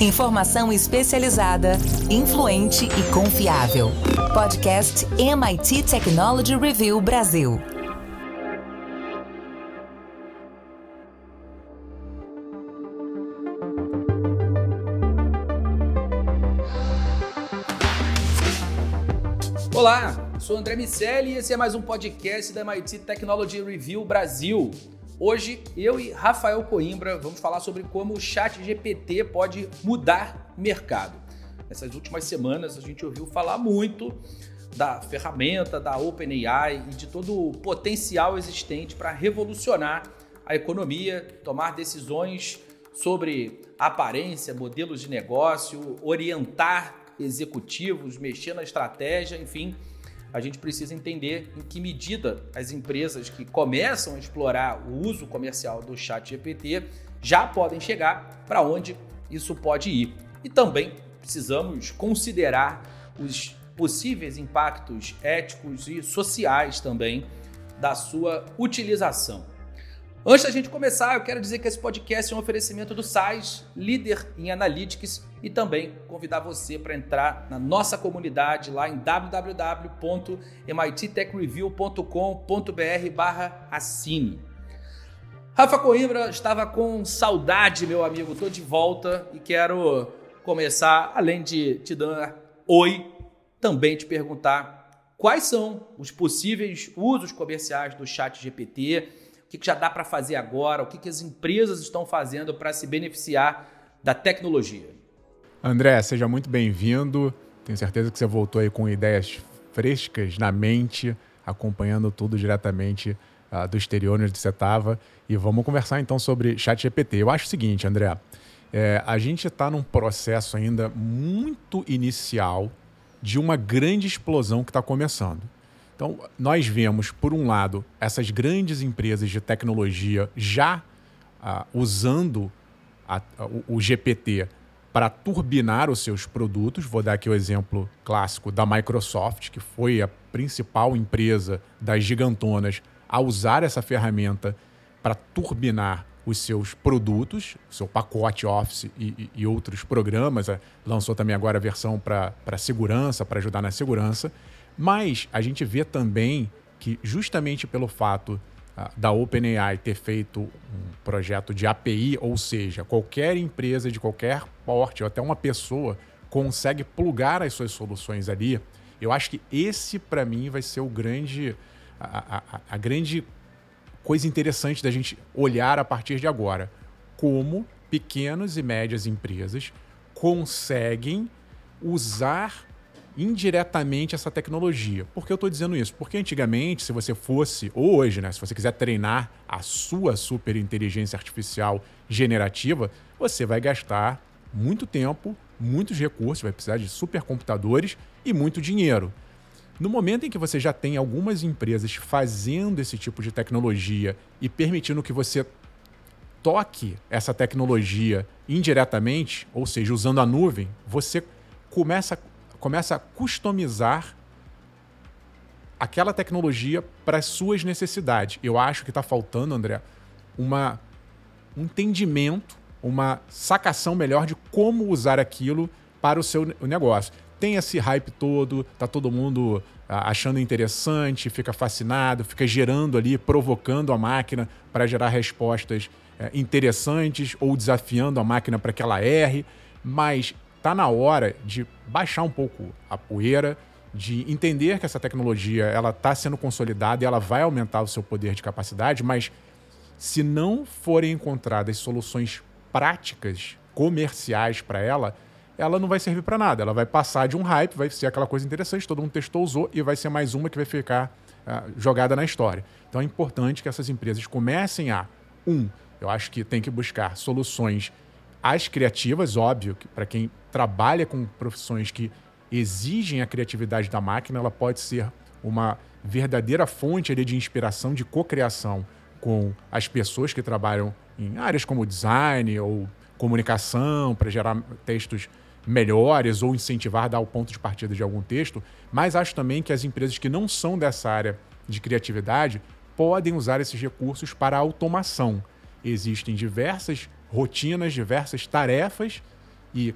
Informação especializada, influente e confiável. Podcast MIT Technology Review Brasil. Olá, sou André Miceli e esse é mais um podcast da MIT Technology Review Brasil. Hoje, eu e Rafael Coimbra vamos falar sobre como o chat GPT pode mudar mercado. Nessas últimas semanas, a gente ouviu falar muito da ferramenta da OpenAI e de todo o potencial existente para revolucionar a economia, tomar decisões sobre aparência, modelos de negócio, orientar executivos, mexer na estratégia, enfim a gente precisa entender em que medida as empresas que começam a explorar o uso comercial do chat GPT já podem chegar para onde isso pode ir. E também precisamos considerar os possíveis impactos éticos e sociais também da sua utilização. Antes da gente começar, eu quero dizer que esse podcast é um oferecimento do SAIS, líder em Analytics, e também convidar você para entrar na nossa comunidade lá em www.mittechreview.com.br barra assine. Rafa Coimbra estava com saudade, meu amigo. Estou de volta e quero começar, além de te dar oi, também te perguntar quais são os possíveis usos comerciais do chat GPT o que, já dá para fazer agora, o que, que as empresas estão fazendo para se beneficiar da tecnologia. André, seja muito bem-vindo. Tenho certeza que você voltou aí com ideias frescas na mente, acompanhando tudo diretamente uh, do exterior onde você estava. E vamos conversar então sobre ChatGPT. Eu acho o seguinte, André, é, a gente está num processo ainda muito inicial de uma grande explosão que está começando. Então, nós vemos, por um lado, essas grandes empresas de tecnologia já uh, usando a, o, o GPT para turbinar os seus produtos. Vou dar aqui o exemplo clássico da Microsoft, que foi a principal empresa das gigantonas a usar essa ferramenta para turbinar os seus produtos, seu pacote Office e, e, e outros programas. É, lançou também agora a versão para segurança, para ajudar na segurança. Mas a gente vê também que, justamente pelo fato uh, da OpenAI ter feito um projeto de API, ou seja, qualquer empresa de qualquer porte, ou até uma pessoa, consegue plugar as suas soluções ali, eu acho que esse, para mim, vai ser o grande. A, a, a grande coisa interessante da gente olhar a partir de agora. Como pequenas e médias empresas conseguem usar indiretamente essa tecnologia. Por que eu estou dizendo isso? Porque antigamente, se você fosse, ou hoje, né, se você quiser treinar a sua super inteligência artificial generativa, você vai gastar muito tempo, muitos recursos, vai precisar de supercomputadores e muito dinheiro. No momento em que você já tem algumas empresas fazendo esse tipo de tecnologia e permitindo que você toque essa tecnologia indiretamente, ou seja, usando a nuvem, você começa começa a customizar aquela tecnologia para as suas necessidades. Eu acho que está faltando, André, uma, um entendimento, uma sacação melhor de como usar aquilo para o seu negócio. Tem esse hype todo, tá todo mundo ah, achando interessante, fica fascinado, fica gerando ali, provocando a máquina para gerar respostas eh, interessantes ou desafiando a máquina para que ela erre, mas Está na hora de baixar um pouco a poeira, de entender que essa tecnologia ela está sendo consolidada e ela vai aumentar o seu poder de capacidade, mas se não forem encontradas soluções práticas, comerciais para ela, ela não vai servir para nada. Ela vai passar de um hype, vai ser aquela coisa interessante, todo mundo testou, usou e vai ser mais uma que vai ficar uh, jogada na história. Então é importante que essas empresas comecem a, um, eu acho que tem que buscar soluções as criativas, óbvio, que para quem trabalha com profissões que exigem a criatividade da máquina, ela pode ser uma verdadeira fonte ali, de inspiração, de cocriação com as pessoas que trabalham em áreas como design ou comunicação, para gerar textos melhores ou incentivar dar o ponto de partida de algum texto, mas acho também que as empresas que não são dessa área de criatividade podem usar esses recursos para automação. Existem diversas rotinas, diversas tarefas E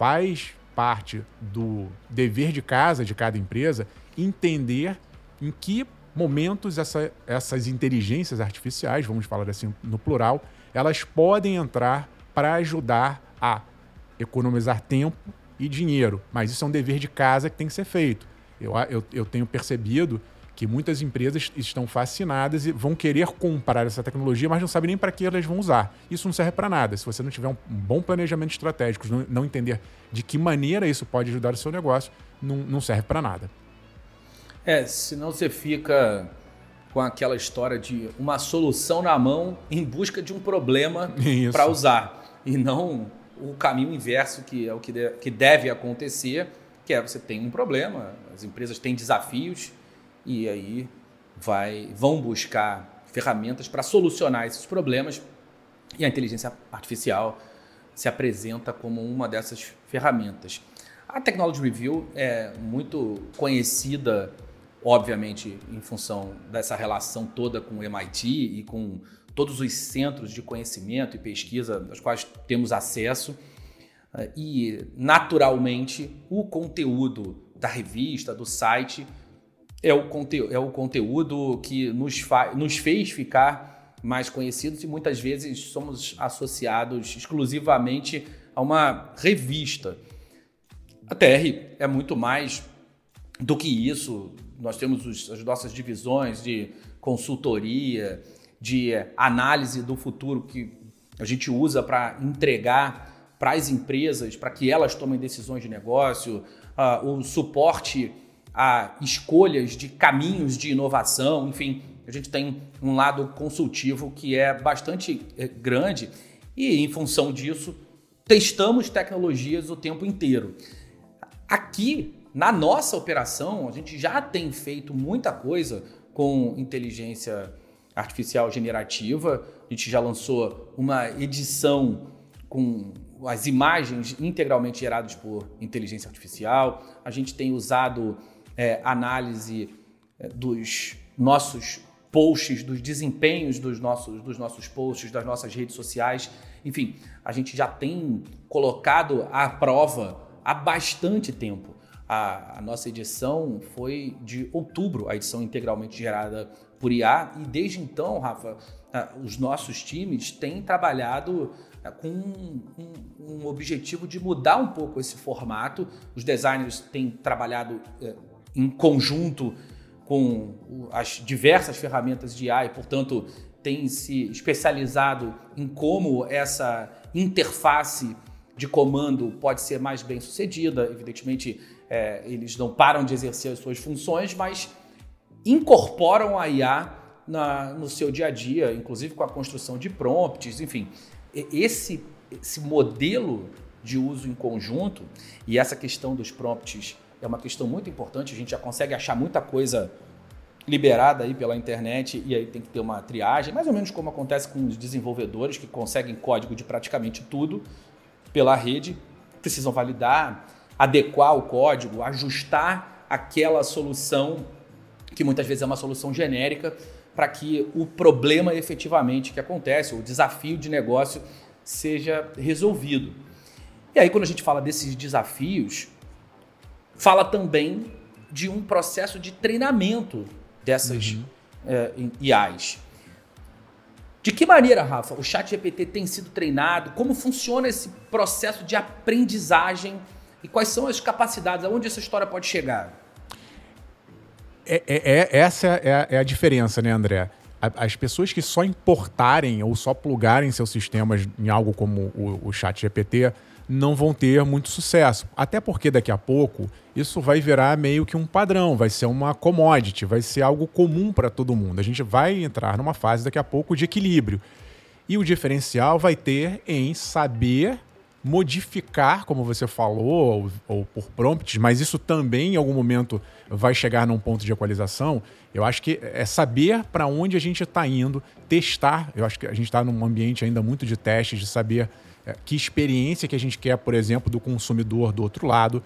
faz parte do dever de casa de cada empresa entender em que momentos essa, essas inteligências artificiais, vamos falar assim no plural, elas podem entrar para ajudar a economizar tempo e dinheiro. Mas isso é um dever de casa que tem que ser feito. Eu, eu, eu tenho percebido que muitas empresas estão fascinadas e vão querer comprar essa tecnologia, mas não sabem nem para que elas vão usar. Isso não serve para nada. Se você não tiver um bom planejamento estratégico, não, entender de que maneira isso pode ajudar o seu negócio, não, não serve para nada. É, senão você fica com aquela história de uma solução na mão em busca de um problema para usar e não o caminho inverso que é o que, de, que deve acontecer, que é você tem um problema, as empresas têm desafios e aí vai, vão buscar ferramentas para solucionar esses problemas e a inteligência artificial se apresenta como uma dessas ferramentas. A Technology Review é muito conhecida obviamente em função dessa relação toda com o MIT e com todos os centros de conhecimento e pesquisa aos quais temos acesso. E, naturalmente, o conteúdo da revista, do site, é o, conte é o conteúdo que nos, nos fez ficar mais conhecidos e muitas vezes somos associados exclusivamente a uma revista. A TR é muito mais do que isso, nós temos os, as nossas divisões de consultoria, de análise do futuro que a gente usa para entregar para as empresas, para que elas tomem decisões de negócio, uh, o suporte a escolhas de caminhos de inovação, enfim, a gente tem um lado consultivo que é bastante é, grande e, em função disso, testamos tecnologias o tempo inteiro. Aqui na nossa operação, a gente já tem feito muita coisa com inteligência artificial generativa. A gente já lançou uma edição com as imagens integralmente geradas por inteligência artificial. A gente tem usado é, análise é, dos nossos posts, dos desempenhos dos nossos, dos nossos posts, das nossas redes sociais. Enfim, a gente já tem colocado à prova há bastante tempo a, a, nossa edição foi de outubro, a edição integralmente gerada por IA, e desde então, Rafa, os nossos times têm trabalhado com um, um, um, objetivo de mudar um pouco esse formato. Os designers têm trabalhado é, em conjunto com as diversas ferramentas de e, portanto, têm se especializado em como essa interface de comando pode ser mais bem sucedida. Evidentemente, é, eles não param de exercer as suas funções, mas incorporam a IA na, no seu dia a dia, inclusive com a construção de prompts, enfim. Esse, esse modelo de uso em conjunto e essa questão dos prompts é uma questão muito importante, a gente já consegue achar muita coisa liberada aí pela internet e aí tem que ter uma triagem, mais ou menos como acontece com os desenvolvedores que conseguem código de praticamente tudo pela rede, precisam validar, adequar o código, ajustar aquela solução, que muitas vezes é uma solução genérica, para que o problema efetivamente que acontece, o desafio de negócio, seja resolvido. E aí, quando a gente fala desses desafios, fala também de um processo de treinamento dessas uhum. é, IAs. De que maneira, Rafa, o chat GPT tem sido treinado? Como funciona esse processo de aprendizagem e quais são as capacidades, aonde essa história pode chegar? É, é, é essa é a, é a, diferença, né, André? As pessoas que só importarem ou só plugarem seus sistemas em algo como o, o Chat GPT não vão ter muito sucesso. Até porque daqui a pouco isso vai virar meio que um padrão, vai ser uma commodity, vai ser algo comum para todo mundo. A gente vai entrar numa fase daqui a pouco de equilíbrio. E o diferencial vai ter em saber modificar, como você falou, ou, ou, por prompts, mas isso também em algum momento vai chegar num ponto de equalização. Eu acho que é saber para onde a gente está indo, testar. Eu acho que a gente está num ambiente ainda muito de testes, de saber que experiência que a gente quer, por exemplo, do consumidor do outro lado.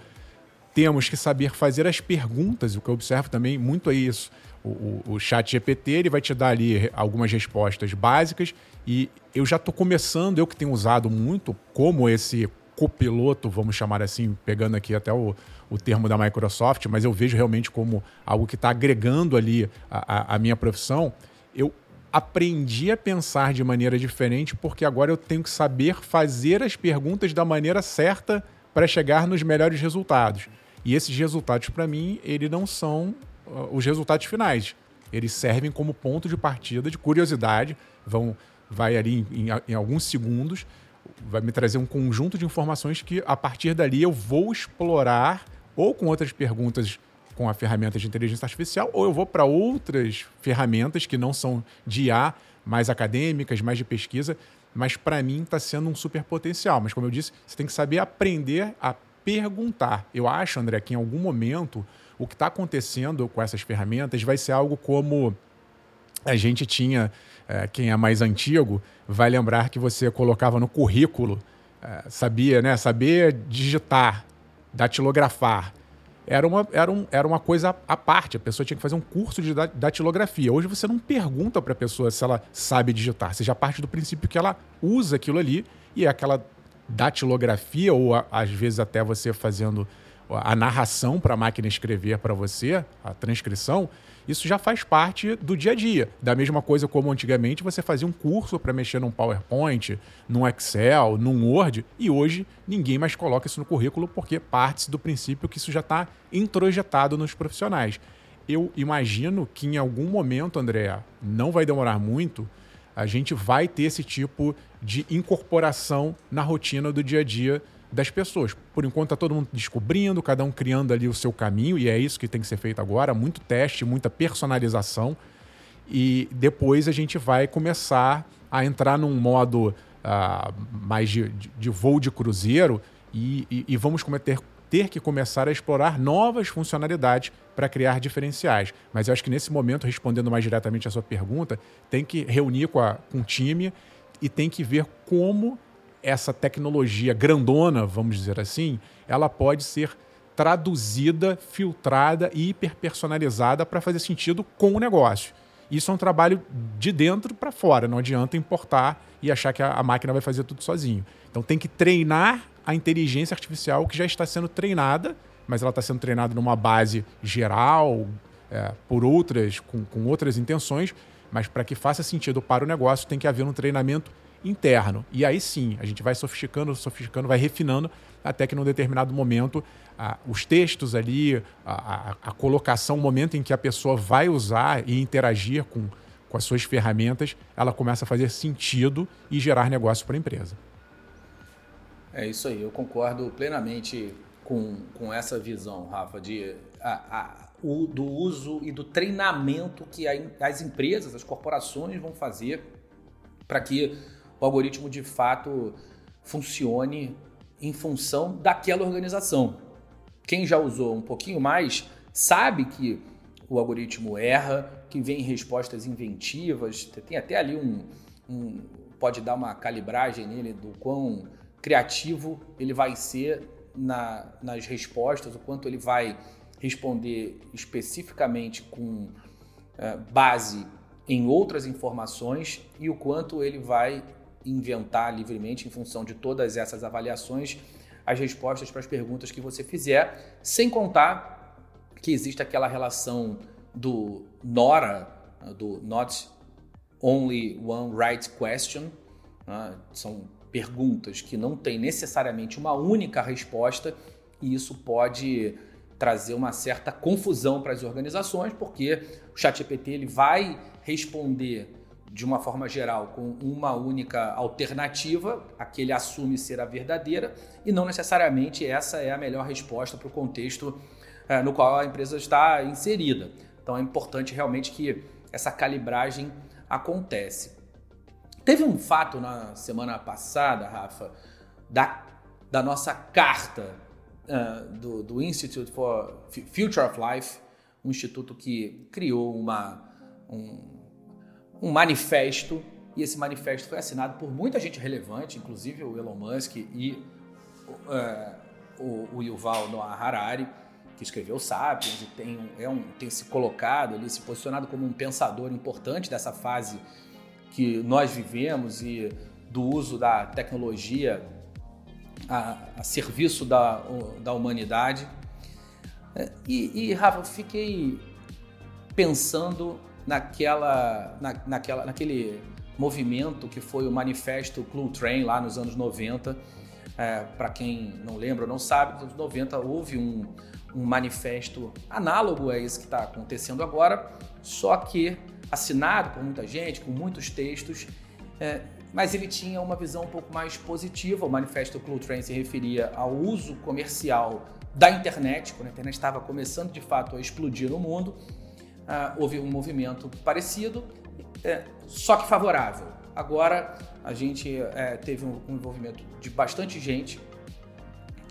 Temos que saber fazer as perguntas, o que eu observo também muito é isso. O, o, o chat GPT ele vai te dar ali algumas respostas básicas e eu já estou começando, eu que tenho usado muito como esse copiloto, vamos chamar assim, pegando aqui até o, o termo da Microsoft, mas eu vejo realmente como algo que está agregando ali a, a, a minha profissão. Eu aprendi a pensar de maneira diferente porque agora eu tenho que saber fazer as perguntas da maneira certa para chegar nos melhores resultados. E esses resultados, para mim, eles não são uh, os resultados finais. Eles servem como ponto de partida de curiosidade, vão vai ali em, em alguns segundos, vai me trazer um conjunto de informações que a partir dali eu vou explorar ou com outras perguntas com a ferramenta de inteligência artificial, ou eu vou para outras ferramentas que não são de IA, mais acadêmicas, mais de pesquisa, mas para mim está sendo um super potencial. Mas como eu disse, você tem que saber aprender a perguntar. Eu acho, André, que em algum momento o que está acontecendo com essas ferramentas vai ser algo como a gente tinha, é, quem é mais antigo, vai lembrar que você colocava no currículo, é, sabia, né? Saber digitar, datilografar. Era uma, era, um, era uma coisa à parte, a pessoa tinha que fazer um curso de datilografia. Hoje você não pergunta para a pessoa se ela sabe digitar, você já parte do princípio que ela usa aquilo ali e é aquela datilografia, ou a, às vezes até você fazendo a narração para a máquina escrever para você, a transcrição, isso já faz parte do dia a dia. Da mesma coisa como antigamente você fazia um curso para mexer num PowerPoint, num Excel, num Word, e hoje ninguém mais coloca isso no currículo porque parte do princípio que isso já está introjetado nos profissionais. Eu imagino que em algum momento, André, não vai demorar muito, a gente vai ter esse tipo de incorporação na rotina do dia a dia das pessoas. Por enquanto está todo mundo descobrindo, cada um criando ali o seu caminho, e é isso que tem que ser feito agora, muito teste, muita personalização. E depois a gente vai começar a entrar num modo uh, mais de, de, voo de cruzeiro e, e, e vamos cometer, ter que começar a explorar novas funcionalidades para criar diferenciais. Mas eu acho que nesse momento, respondendo mais diretamente a sua pergunta, tem que reunir com, a, com o time e tem que ver como essa tecnologia grandona, vamos dizer assim, ela pode ser traduzida, filtrada e hiperpersonalizada para fazer sentido com o negócio. Isso é um trabalho de dentro para fora, não adianta importar e achar que a, máquina vai fazer tudo sozinho. Então tem que treinar a inteligência artificial que já está sendo treinada, mas ela está sendo treinada numa base geral, é, por outras, com, com outras intenções, mas para que faça sentido para o negócio tem que haver um treinamento interno. E aí sim, a gente vai sofisticando, sofisticando, vai refinando, até que num determinado momento, os textos ali, a, a, a, colocação, o momento em que a pessoa vai usar e interagir com, com as suas ferramentas, ela começa a fazer sentido e gerar negócio para a empresa. É isso aí, eu concordo plenamente com, com essa visão, Rafa, de, a, o, do uso e do treinamento que as empresas, as corporações vão fazer para que o algoritmo de fato funcione em função daquela organização. Quem já usou um pouquinho mais sabe que o algoritmo erra, que vem respostas inventivas, tem até ali um, um pode dar uma calibragem nele do quão criativo ele vai ser na, nas respostas, o quanto ele vai responder especificamente com uh, base em outras informações e o quanto ele vai inventar livremente em função de todas essas avaliações as respostas para as perguntas que você fizer, sem contar que existe aquela relação do NORA, do Not Only One Right Question, né? são perguntas que não têm necessariamente uma única resposta, e isso pode trazer uma certa confusão para as organizações, porque o ChatGPT ele vai responder de uma forma geral com uma única alternativa, a que ele assume ser a verdadeira, e não necessariamente essa é a melhor resposta para o contexto é, no qual a empresa está inserida. Então é importante realmente que essa calibragem acontece. Teve um fato na semana passada, Rafa, da, da nossa carta uh, do, do Institute for Future of Life, um instituto que criou uma, um, um manifesto, e esse manifesto foi assinado por muita gente relevante, inclusive o Elon Musk e uh, o, o Yuval Noah Harari, que escreveu Sapiens e tem, é um, tem se colocado ali, se posicionado como um pensador importante dessa fase que nós vivemos e do uso da tecnologia a, a serviço da, da humanidade. É, e, e Rafa, fiquei pensando naquela, na, naquela, naquele movimento que foi o manifesto Clue Train lá nos anos 90. É, Para quem não lembra ou não sabe, nos anos 90 houve um, um manifesto análogo a esse que está acontecendo agora, só que assinado por muita gente, com muitos textos, é, mas ele tinha uma visão um pouco mais positiva. O manifesto Clue Train se referia ao uso comercial da internet, quando a internet estava começando de fato a explodir no mundo. Uh, houve um movimento parecido, é, só que favorável. Agora a gente é, teve um, um envolvimento de bastante gente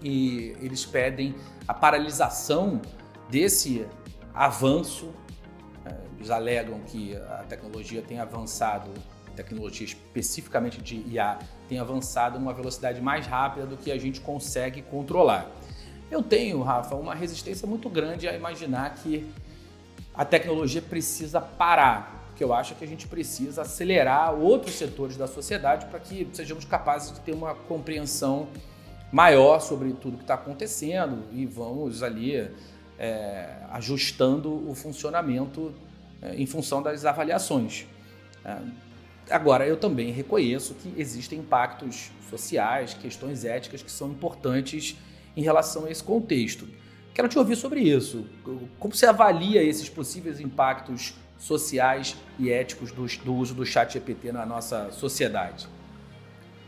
e eles pedem a paralisação desse avanço. É, eles alegam que a tecnologia tem avançado tecnologia especificamente de IA tem avançado numa velocidade mais rápida do que a gente consegue controlar. Eu tenho, Rafa, uma resistência muito grande a imaginar que a tecnologia precisa parar, porque eu acho que a gente precisa acelerar outros setores da sociedade para que sejamos capazes de ter uma compreensão maior sobre tudo que está acontecendo e vamos ali é, ajustando o funcionamento é, em função das avaliações. É, Agora, eu também reconheço que existem impactos sociais, questões éticas que são importantes em relação a esse contexto. Quero te ouvir sobre isso. Como você avalia esses possíveis impactos sociais e éticos do, do uso do chat GPT na nossa sociedade?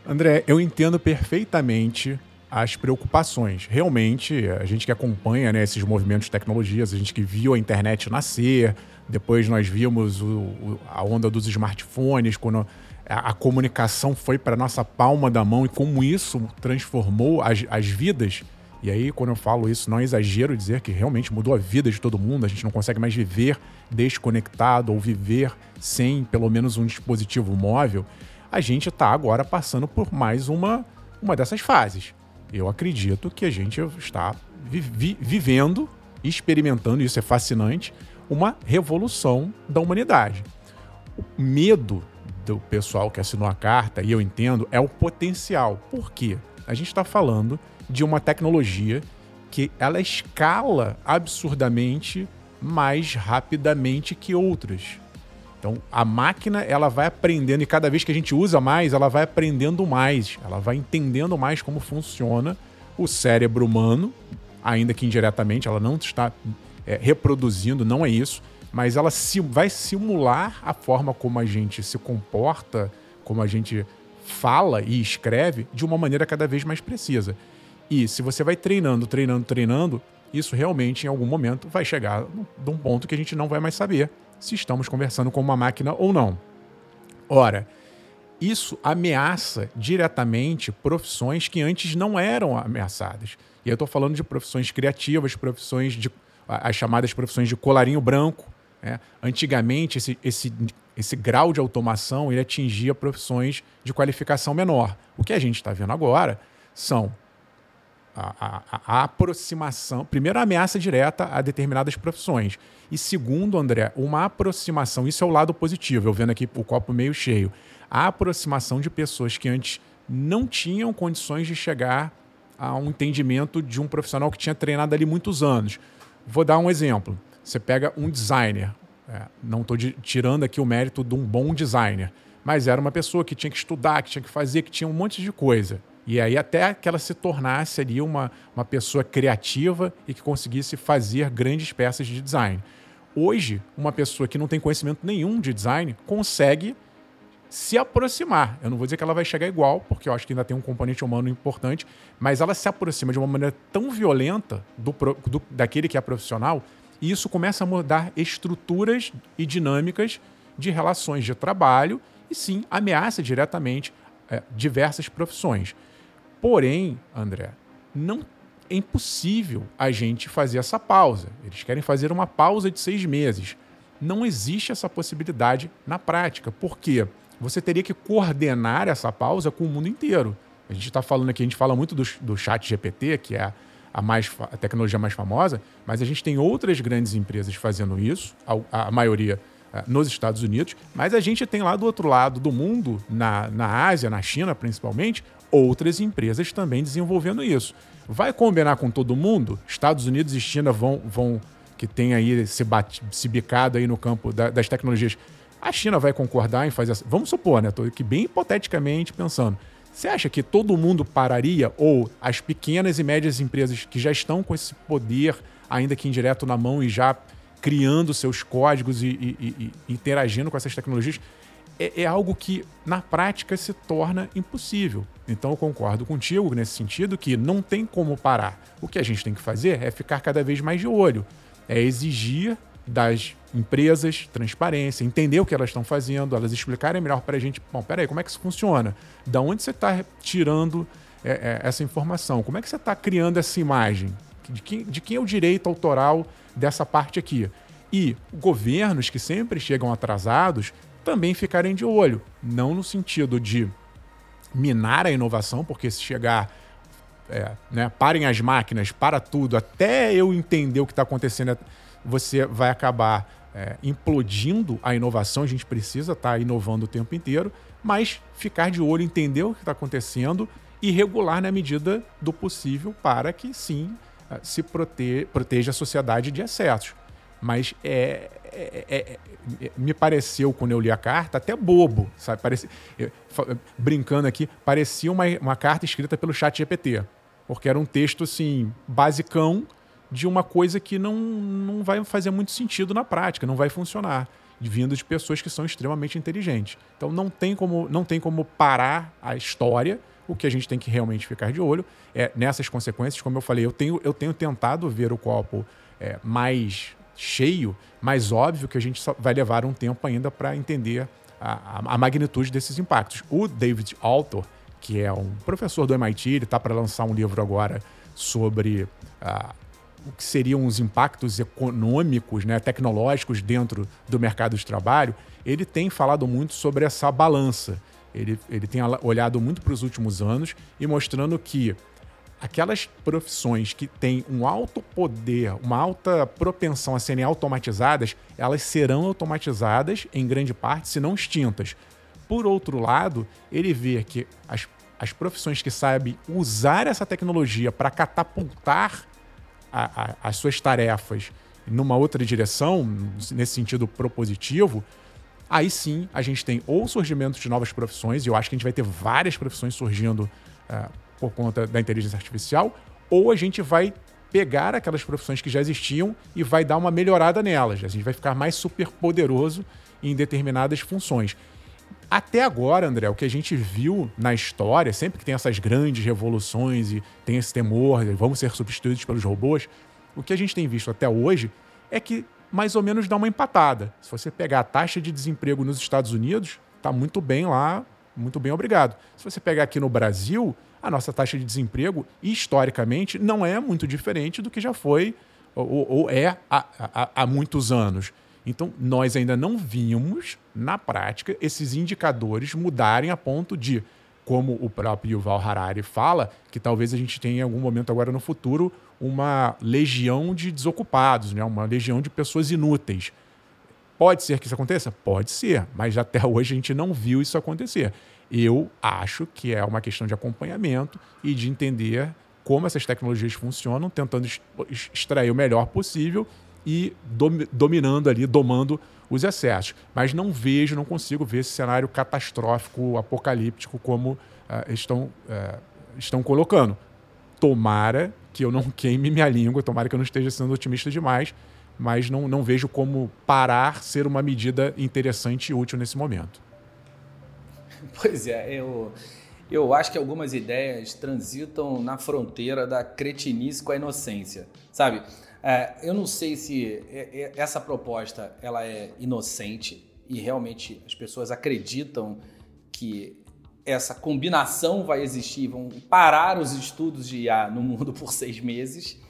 André, eu entendo perfeitamente as preocupações. Realmente, a gente que acompanha né, esses movimentos de tecnologias, a gente que viu a internet nascer, depois nós vimos o, o, a onda dos smartphones, quando a, a comunicação foi para nossa palma da mão e como isso transformou as, as vidas. E aí, quando eu falo isso, não é exagero dizer que realmente mudou a vida de todo mundo. A gente não consegue mais viver desconectado ou viver sem pelo menos um dispositivo móvel. A gente está agora passando por mais uma, uma dessas fases. Eu acredito que a gente está vi vi vivendo, experimentando, isso é fascinante, uma revolução da humanidade. O medo do pessoal que assinou a carta, e eu entendo, é o potencial. Por quê? A gente está falando de uma tecnologia que ela escala absurdamente mais rapidamente que outras. Então, a máquina ela vai aprendendo e cada vez que a gente usa mais, ela vai aprendendo mais, ela vai entendendo mais como funciona o cérebro humano, ainda que indiretamente ela não está é, reproduzindo, não é isso, mas ela se, vai simular a forma como a gente se comporta, como a gente fala e escreve de uma maneira cada vez mais precisa. E se você vai treinando, treinando, treinando, isso realmente em algum momento vai chegar de um ponto que a gente não vai mais saber se estamos conversando com uma máquina ou não. Ora, isso ameaça diretamente profissões que antes não eram ameaçadas. E eu estou falando de profissões criativas, profissões de as chamadas profissões de colarinho branco. Né? Antigamente, esse, esse, esse grau de automação ele atingia profissões de qualificação menor. O que a gente está vendo agora são a, a, a, aproximação, primeiro, a ameaça direta a determinadas profissões. E segundo, André, uma aproximação, isso é o lado positivo, eu vendo aqui o copo meio cheio, a aproximação de pessoas que antes não tinham condições de chegar a um entendimento de um profissional que tinha treinado ali muitos anos. Vou dar um exemplo. Você pega um designer, é, não estou tirando aqui o mérito de um bom designer, mas era uma pessoa que tinha que estudar, que tinha que fazer, que tinha um monte de coisa. E aí até que ela se tornasse ali uma, uma pessoa criativa e que conseguisse fazer grandes peças de design. Hoje, uma pessoa que não tem conhecimento nenhum de design consegue se aproximar. Eu não vou dizer que ela vai chegar igual, porque eu acho que ainda tem um componente humano importante, mas ela se aproxima de uma maneira tão violenta do, do, daquele que é profissional, e isso começa a mudar estruturas e dinâmicas de relações de trabalho e sim ameaça diretamente é, diversas profissões. Porém, André, não é impossível a gente fazer essa pausa. Eles querem fazer uma pausa de seis meses. Não existe essa possibilidade na prática. Por quê? você teria que coordenar essa pausa com o mundo inteiro. A gente está falando aqui, a gente fala muito do, do chat GPT, que é a, mais, a tecnologia mais famosa, mas a gente tem outras grandes empresas fazendo isso, a, a maioria uh, nos Estados Unidos, mas a gente tem lá do outro lado do mundo, na, na Ásia, na China principalmente, outras empresas também desenvolvendo isso. Vai combinar com todo mundo? Estados Unidos e China vão, vão que tem aí se, bate, se bicado aí no campo da, das tecnologias. A China vai concordar em fazer. Vamos supor, né? Estou aqui bem hipoteticamente pensando. Você acha que todo mundo pararia ou as pequenas e médias empresas que já estão com esse poder, ainda que indireto na mão e já criando seus códigos e, e, e interagindo com essas tecnologias, é, é, algo que na prática se torna impossível. Então eu concordo contigo nesse sentido que não tem como parar. O que a gente tem que fazer é ficar cada vez mais de olho, é exigir das empresas transparência, entender o que elas estão fazendo, elas explicarem melhor para a gente. Bom, peraí, como é que isso funciona? Da onde você está tirando é, é, essa informação? Como é que você está criando essa imagem? De quem, de quem é o direito autoral dessa parte aqui? E governos que sempre chegam atrasados também ficarem de olho, não no sentido de minar a inovação, porque se chegar é, né, parem as máquinas, para tudo, até eu entender o que está acontecendo, você vai acabar é, implodindo a inovação. A gente precisa estar tá inovando o tempo inteiro, mas ficar de olho, entender o que está acontecendo e regular na medida do possível para que sim é, se prote proteja a sociedade de excessos. Mas é, é, é, é, me pareceu, quando eu li a carta, até bobo, sabe? Parece, brincando aqui, parecia uma, uma carta escrita pelo chat GPT. Porque era um texto, assim, basicão de uma coisa que não, não vai fazer muito sentido na prática, não vai funcionar, vindo de pessoas que são extremamente inteligentes. Então não tem como, não tem como parar a história. O que a gente tem que realmente ficar de olho é nessas consequências, como eu falei, eu tenho, eu tenho tentado ver o copo é, mais cheio, mais óbvio que a gente vai levar um tempo ainda para entender a, a, magnitude desses impactos. O David Altor, que é um professor do MIT, ele está para lançar um livro agora sobre uh, o que seriam os impactos econômicos, né, tecnológicos dentro do mercado de trabalho, ele tem falado muito sobre essa balança. Ele, ele tem olhado muito para os últimos anos e mostrando que aquelas profissões que têm um alto poder, uma alta propensão a serem automatizadas, elas serão automatizadas em grande parte, se não extintas. Por outro lado, ele vê que as, as profissões que sabem usar essa tecnologia para catapultar a, a, as suas tarefas numa outra direção, nesse sentido propositivo, aí sim a gente tem ou surgimento de novas profissões, e eu acho que a gente vai ter várias profissões surgindo uh, por conta da inteligência artificial, ou a gente vai pegar aquelas profissões que já existiam e vai dar uma melhorada nelas. A gente vai ficar mais super poderoso em determinadas funções. Até agora, André, o que a gente viu na história, sempre que tem essas grandes revoluções e tem esse temor, vamos ser substituídos pelos robôs, o que a gente tem visto até hoje é que mais ou menos dá uma empatada. Se você pegar a taxa de desemprego nos Estados Unidos, está muito bem lá, muito bem, obrigado. Se você pegar aqui no Brasil, a nossa taxa de desemprego, historicamente, não é muito diferente do que já foi ou, ou é há, há, há muitos anos. Então, nós ainda não vimos, na prática, esses indicadores mudarem a ponto de, como o próprio Yuval Harari fala, que talvez a gente tenha em algum momento agora no futuro uma legião de desocupados, né? uma legião de pessoas inúteis. Pode ser que isso aconteça? Pode ser, mas até hoje a gente não viu isso acontecer. Eu acho que é uma questão de acompanhamento e de entender como essas tecnologias funcionam, tentando extrair o melhor possível e dominando ali, domando os excessos. Mas não vejo, não consigo ver esse cenário catastrófico, apocalíptico, como uh, estão, uh, estão colocando. Tomara que eu não queime minha língua, tomara que eu não esteja sendo otimista demais, mas não, não vejo como parar ser uma medida interessante e útil nesse momento. Pois é, eu, eu acho que algumas ideias transitam na fronteira da cretinice com a inocência, sabe? É, eu não sei se essa proposta ela é inocente e realmente as pessoas acreditam que essa combinação vai existir, vão parar os estudos de IA no mundo por seis meses,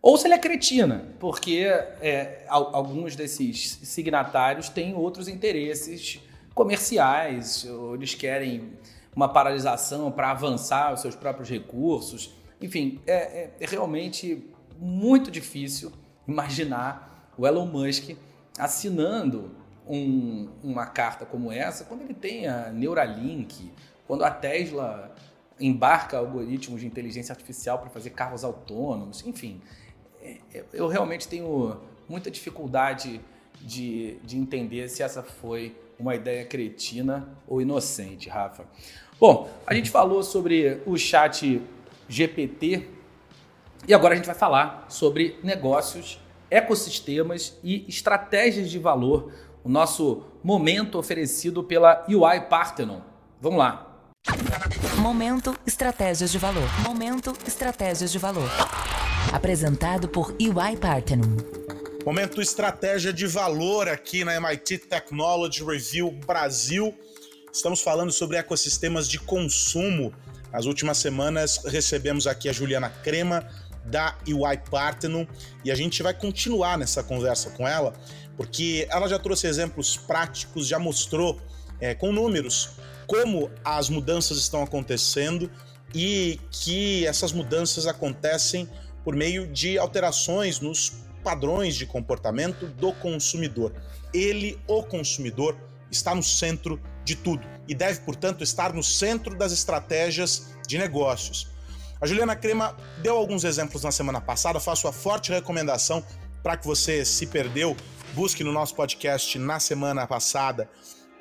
ou se ela é cretina, porque é, alguns desses signatários têm outros interesses comerciais, eles querem uma paralisação para avançar os seus próprios recursos. Enfim, é, é realmente muito difícil imaginar o Elon Musk assinando um, uma carta como essa quando ele tem a Neuralink, quando a Tesla embarca algoritmos de inteligência artificial para fazer carros autônomos, enfim. É, é, eu realmente tenho muita dificuldade de, de entender se essa foi uma ideia cretina ou inocente, Rafa. Bom, a gente falou sobre o chat GPT e agora a gente vai falar sobre negócios, ecossistemas e estratégias de valor. O nosso momento oferecido pela UI Parthenon. Vamos lá. Momento Estratégias de Valor. Momento Estratégias de Valor. Apresentado por EY Parthenon. Momento Estratégia de Valor aqui na MIT Technology Review Brasil. Estamos falando sobre ecossistemas de consumo. Nas últimas semanas recebemos aqui a Juliana Crema da EY Parthenon e a gente vai continuar nessa conversa com ela, porque ela já trouxe exemplos práticos, já mostrou é, com números como as mudanças estão acontecendo e que essas mudanças acontecem por meio de alterações nos padrões de comportamento do consumidor. Ele, o consumidor, está no centro de tudo e deve, portanto, estar no centro das estratégias de negócios. A Juliana Crema deu alguns exemplos na semana passada, faço a forte recomendação para que você se perdeu, busque no nosso podcast na semana passada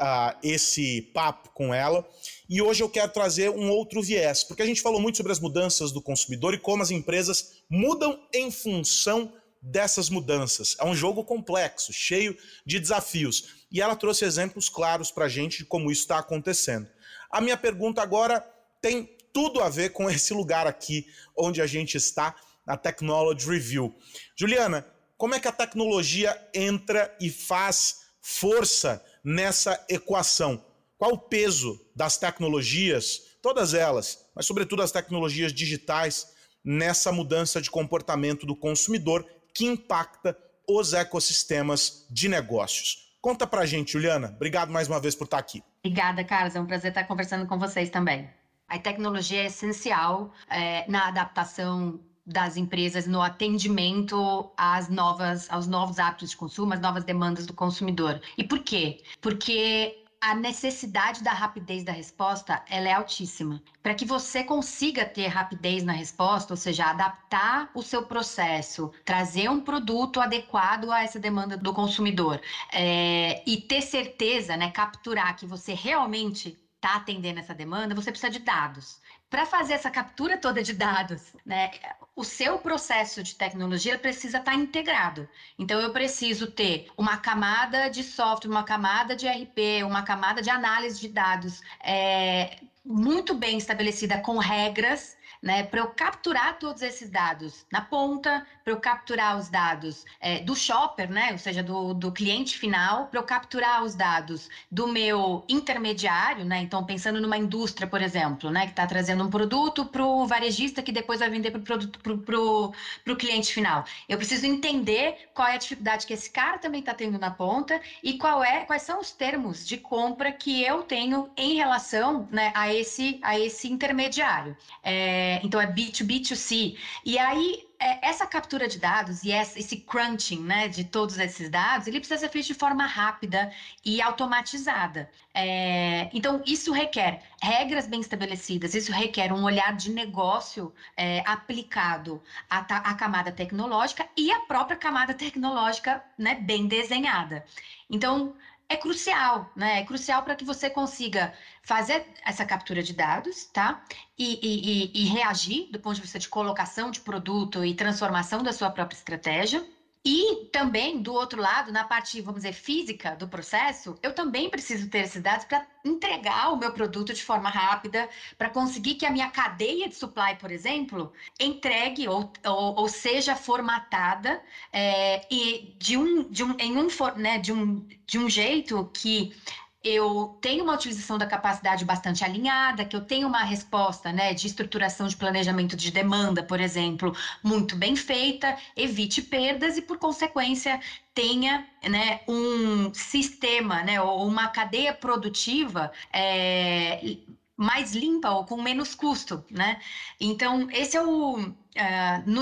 uh, esse papo com ela. E hoje eu quero trazer um outro viés, porque a gente falou muito sobre as mudanças do consumidor e como as empresas mudam em função dessas mudanças. É um jogo complexo, cheio de desafios. E ela trouxe exemplos claros para a gente de como isso está acontecendo. A minha pergunta agora tem tudo a ver com esse lugar aqui onde a gente está, na Technology Review. Juliana, como é que a tecnologia entra e faz força nessa equação? Qual o peso das tecnologias, todas elas, mas sobretudo as tecnologias digitais, nessa mudança de comportamento do consumidor que impacta os ecossistemas de negócios? Conta pra gente, Juliana. Obrigado mais uma vez por estar aqui. Obrigada, Carlos. É um prazer estar conversando com vocês também. A tecnologia é essencial é, na adaptação das empresas no atendimento às novas, aos novos hábitos de consumo, às novas demandas do consumidor. E por quê? Porque a necessidade da rapidez da resposta ela é altíssima. Para que você consiga ter rapidez na resposta, ou seja, adaptar o seu processo, trazer um produto adequado a essa demanda do consumidor é, e ter certeza, né, capturar que você realmente está atendendo essa demanda, você precisa de dados para fazer essa captura toda de dados, né, o seu processo de tecnologia precisa estar tá integrado. Então, eu preciso ter uma camada de software, uma camada de RP, uma camada de análise de dados é, muito bem estabelecida com regras né, para eu capturar todos esses dados na ponta, para eu capturar os dados é, do shopper, né, ou seja, do, do cliente final, para eu capturar os dados do meu intermediário, né, então pensando numa indústria, por exemplo, né, que está trazendo um produto para o varejista que depois vai vender para o produto para o cliente final. Eu preciso entender qual é a dificuldade que esse cara também está tendo na ponta e qual é, quais são os termos de compra que eu tenho em relação né, a, esse, a esse intermediário. É, então é B2B2C. E aí, essa captura de dados e esse crunching né, de todos esses dados, ele precisa ser feito de forma rápida e automatizada. É, então, isso requer regras bem estabelecidas, isso requer um olhar de negócio é, aplicado à, à, camada tecnológica e à própria camada tecnológica né, bem desenhada. Então, é crucial, né? É crucial para que você consiga fazer essa captura de dados, tá? E, e, e, reagir do ponto de vista de colocação de produto e transformação da sua própria estratégia. E também, do outro lado, na parte, vamos dizer, física do processo, eu também preciso ter esses dados para entregar o meu produto de forma rápida, para conseguir que a minha cadeia de supply, por exemplo, entregue ou, ou, ou seja formatada é, e de um, de um, em um, né, de um, de um jeito que eu tenho uma utilização da capacidade bastante alinhada, que eu tenho uma resposta né, de estruturação de planejamento de demanda, por exemplo, muito bem feita, evite perdas e, por consequência, tenha né, um sistema né, ou uma cadeia produtiva é, mais limpa ou com menos custo, né? Então, esse é o... Uh, no,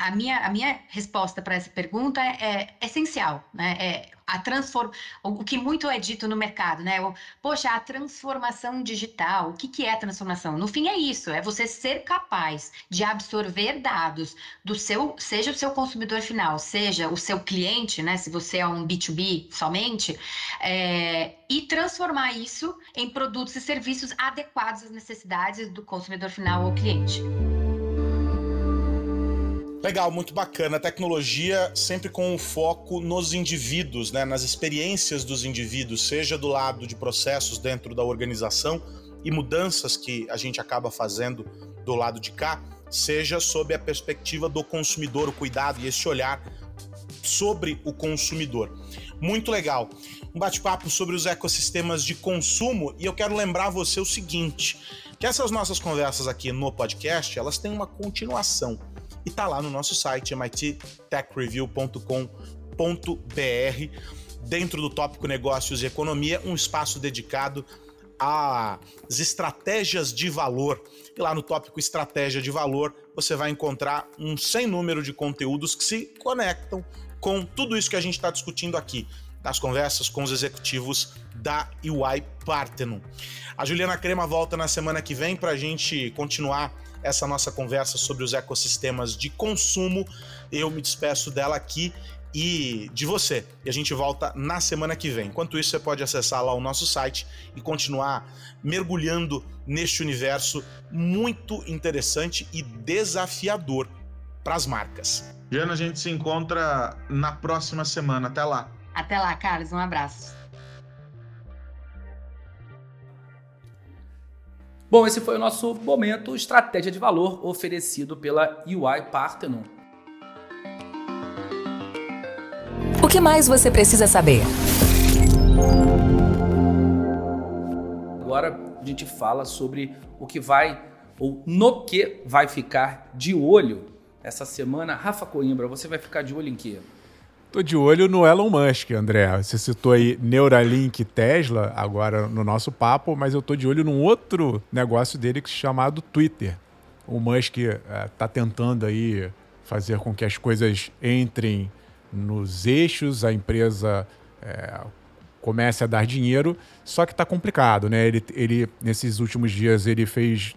a, minha, a minha resposta para essa pergunta é, é essencial, né? É a transform... o que muito é dito no mercado, né? Poxa, a transformação digital, o que, que é transformação? No fim é isso, é você ser capaz de absorver dados do seu, seja o seu consumidor final, seja o seu cliente, né? Se você é um B2B somente, é, e transformar isso em produtos e serviços adequados às necessidades do consumidor final ou cliente. Legal, muito bacana. A tecnologia sempre com um foco nos indivíduos, né? nas experiências dos indivíduos, seja do lado de processos dentro da organização e mudanças que a gente acaba fazendo do lado de cá, seja sob a perspectiva do consumidor, o cuidado e esse olhar sobre o consumidor. Muito legal. Um bate-papo sobre os ecossistemas de consumo e eu quero lembrar você o seguinte, que essas nossas conversas aqui no podcast, elas têm uma continuação e tá lá no nosso site mittechreview.com.br. Dentro do tópico Negócios e Economia, um espaço dedicado às estratégias de valor. E lá no tópico Estratégia de Valor, você vai encontrar um sem número de conteúdos que se conectam com tudo isso que a gente está discutindo aqui, das conversas com os executivos da UI Parthenon. A Juliana Crema volta na semana que vem para a gente continuar essa nossa conversa sobre os ecossistemas de consumo. Eu me despeço dela aqui e de você. E a gente volta na semana que vem. Enquanto isso, você pode acessar lá o nosso site e continuar mergulhando neste universo muito interessante e desafiador para as marcas. Jana, a gente se encontra na próxima semana. Até lá. Até lá, Carlos. Um abraço. Bom, esse foi o nosso momento estratégia de valor oferecido pela UI Parthenon. O que mais você precisa saber? Agora a gente fala sobre o que vai ou no que vai ficar de olho essa semana. Rafa Coimbra, você vai ficar de olho em quê? Tô de olho no Elon Musk, André. Você citou aí Neuralink Tesla agora no nosso papo, mas eu tô de olho num outro negócio dele chamado Twitter. O Musk está é, tentando aí fazer com que as coisas entrem nos eixos, a empresa é, comece a dar dinheiro, só que está complicado, né? Ele, ele, nesses últimos dias, ele fez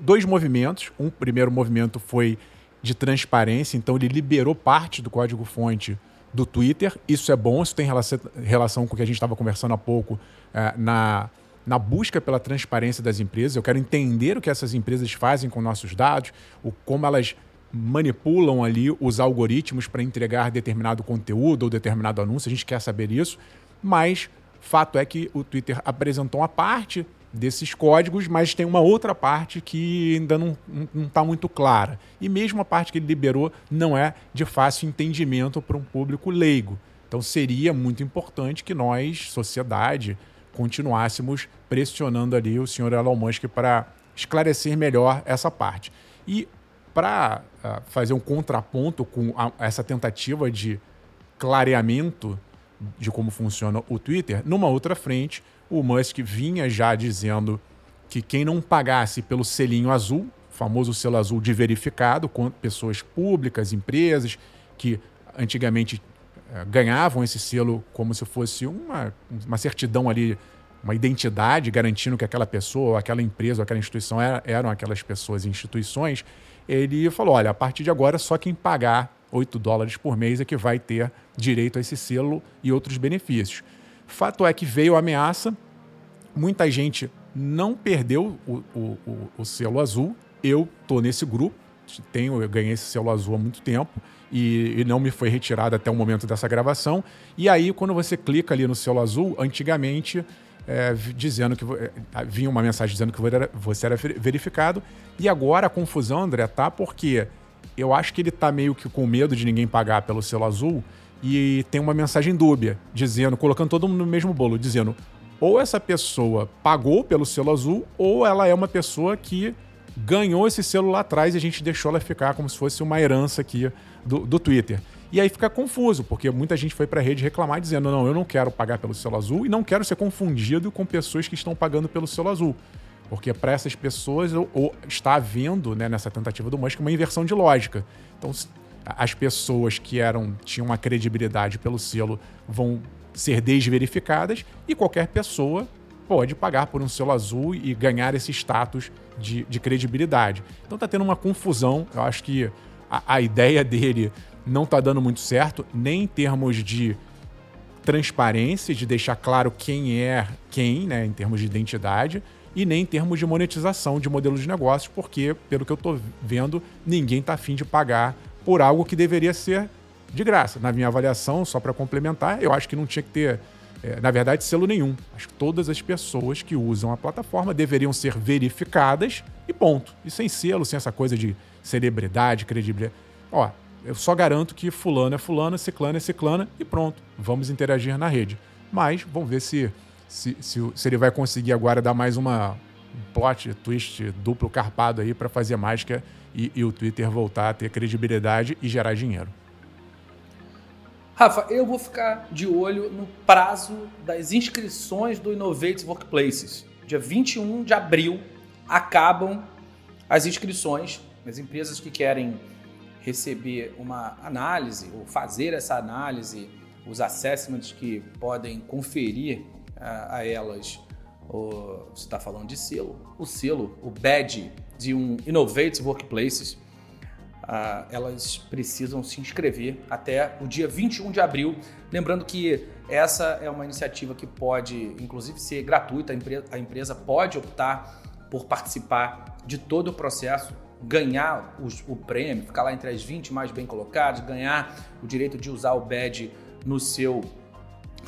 dois movimentos. Um primeiro movimento foi de transparência, então ele liberou parte do código-fonte do Twitter. Isso é bom, isso tem relação, relação com o que a gente estava conversando há pouco é, na, na busca pela transparência das empresas. Eu quero entender o que essas empresas fazem com nossos dados, o, como elas manipulam ali os algoritmos para entregar determinado conteúdo ou determinado anúncio. A gente quer saber isso, mas fato é que o Twitter apresentou uma parte desses códigos, mas tem uma outra parte que ainda não está muito clara. E mesmo a parte que ele liberou não é de fácil entendimento para um público leigo. Então seria muito importante que nós, sociedade, continuássemos pressionando ali o senhor Elon Musk para esclarecer melhor essa parte. E para uh, fazer um contraponto com a, essa tentativa de clareamento de como funciona o Twitter, numa outra frente, o Musk vinha já dizendo que quem não pagasse pelo selinho azul, famoso selo azul de verificado, com pessoas públicas, empresas que antigamente eh, ganhavam esse selo como se fosse uma, uma certidão ali, uma identidade garantindo que aquela pessoa, aquela empresa, aquela instituição era, eram aquelas pessoas e instituições, ele falou: olha, a partir de agora só quem pagar 8 dólares por mês é que vai ter direito a esse selo e outros benefícios. Fato é que veio a ameaça, muita gente não perdeu o, o, o, o selo azul. Eu tô nesse grupo, tenho, eu ganhei esse selo azul há muito tempo e, e, não me foi retirado até o momento dessa gravação. E aí, quando você clica ali no selo azul, antigamente é, dizendo que é, vinha uma mensagem dizendo que você era verificado. E agora a confusão, André, tá porque eu acho que ele tá meio que com medo de ninguém pagar pelo selo azul e tem uma mensagem dúbia, dizendo, colocando todo mundo no mesmo bolo, dizendo ou essa pessoa pagou pelo selo azul, ou ela é uma pessoa que ganhou esse selo lá atrás e a gente deixou ela ficar como se fosse uma herança aqui do, do Twitter. E aí fica confuso, porque muita gente foi para a rede reclamar dizendo: não, eu não quero pagar pelo selo azul e não quero ser confundido com pessoas que estão pagando pelo selo azul. Porque para essas pessoas ou, está havendo, né, nessa tentativa do Musk, uma inversão de lógica. Então, as pessoas que eram tinham uma credibilidade pelo selo vão ser desverificadas e qualquer pessoa pode pagar por um selo azul e ganhar esse status de, de credibilidade. Então tá tendo uma confusão. Eu acho que a, a ideia dele não tá dando muito certo, nem em termos de transparência, de deixar claro quem é quem, né, em termos de identidade, e nem em termos de monetização de modelos de negócios, porque, pelo que eu estou vendo, ninguém está afim de pagar por algo que deveria ser de graça. Na minha avaliação, só para complementar, eu acho que não tinha que ter é, na verdade, selo nenhum. Acho que todas as pessoas que usam a plataforma deveriam ser verificadas e ponto. E sem selo, sem essa coisa de celebridade, credibilidade. Ó, eu só garanto que fulano é fulano, ciclano é ciclana e pronto. Vamos interagir na rede. Mas vamos ver se, se, se, se ele vai conseguir agora dar mais uma um plot, twist duplo carpado aí para fazer mágica e, e o Twitter voltar a ter credibilidade e gerar dinheiro. Rafa, eu vou ficar de olho no prazo das inscrições do Innovate Workplaces. Dia 21 de abril acabam as inscrições. As empresas que querem receber uma análise ou fazer essa análise, os assessments que podem conferir a, a elas, o, você está falando de selo, o selo, o badge de um Innovate Workplaces ah, elas precisam se inscrever até o dia 21 de abril. Lembrando que essa é uma iniciativa que pode, inclusive, ser gratuita. A empresa, a empresa pode optar por participar de todo o processo, ganhar os, o prêmio, ficar lá entre as 20 mais bem colocadas, ganhar o direito de usar o badge no seu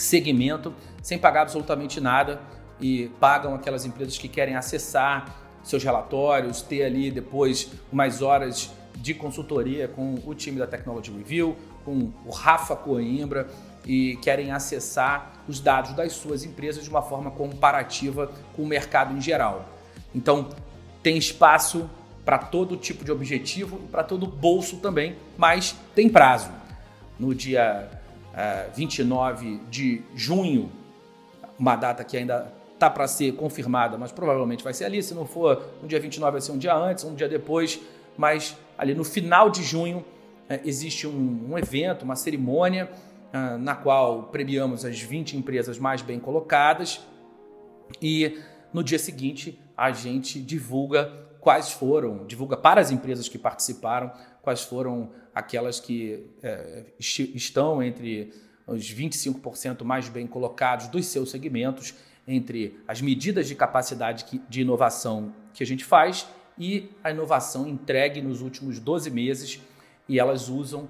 segmento, sem pagar absolutamente nada. E pagam aquelas empresas que querem acessar seus relatórios, ter ali depois umas horas de consultoria com o time da Technology Review, com o Rafa Coimbra e querem acessar os dados das suas empresas de uma forma comparativa com o mercado em geral. Então, tem espaço para todo tipo de objetivo e para todo bolso também, mas tem prazo. No dia 29 de junho, uma data que ainda está para ser confirmada, mas provavelmente vai ser ali. Se não for no dia 29, vai ser um dia antes, um dia depois mas ali no final de junho é, existe um, um, evento, uma cerimônia, ah, na qual premiamos as 20 empresas mais bem colocadas e no dia seguinte a gente divulga quais foram, divulga para as empresas que participaram, quais foram aquelas que é, estão entre os 25% mais bem colocados dos seus segmentos, entre as medidas de capacidade de inovação que a gente faz e a inovação entregue nos últimos 12 meses e elas usam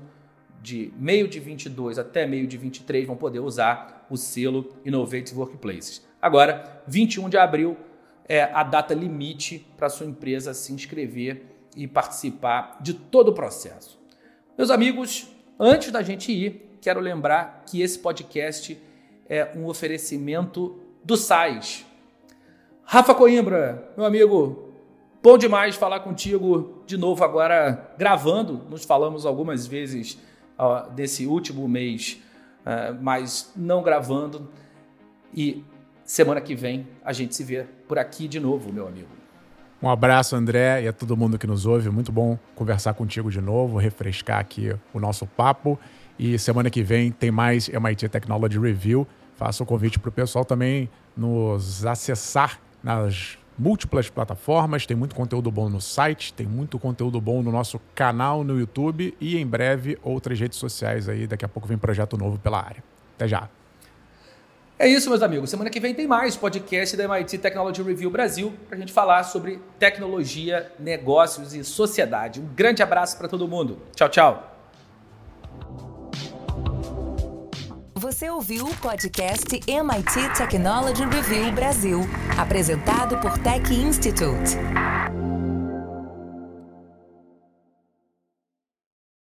de meio de 22 até meio de 23 vão poder usar o selo Innovative Workplaces. Agora, 21 de abril é a data limite para sua empresa se inscrever e participar de todo o processo. Meus amigos, antes da gente ir, quero lembrar que esse podcast é um oferecimento do SAIS. Rafa Coimbra, meu amigo, Bom demais falar contigo de novo agora gravando. Nos falamos algumas vezes uh, desse último mês, uh, mas não gravando. E semana que vem a gente se vê por aqui de novo, meu amigo. Um abraço, André, e a todo mundo que nos ouve. Muito bom conversar contigo de novo, refrescar aqui o nosso papo. E semana que vem tem mais MIT Technology Review. Faço o convite para o pessoal também nos acessar nas múltiplas plataformas, tem muito conteúdo bom no site, tem muito conteúdo bom no nosso canal no YouTube e em breve outras redes sociais aí. Daqui a pouco vem projeto novo pela área. Até já. É isso, meus amigos. Semana que vem tem mais podcast da MIT Technology Review Brasil para a gente falar sobre tecnologia, negócios e sociedade. Um grande abraço para todo mundo. Tchau, tchau. Você ouviu o podcast MIT Technology Review Brasil, apresentado por Tech Institute.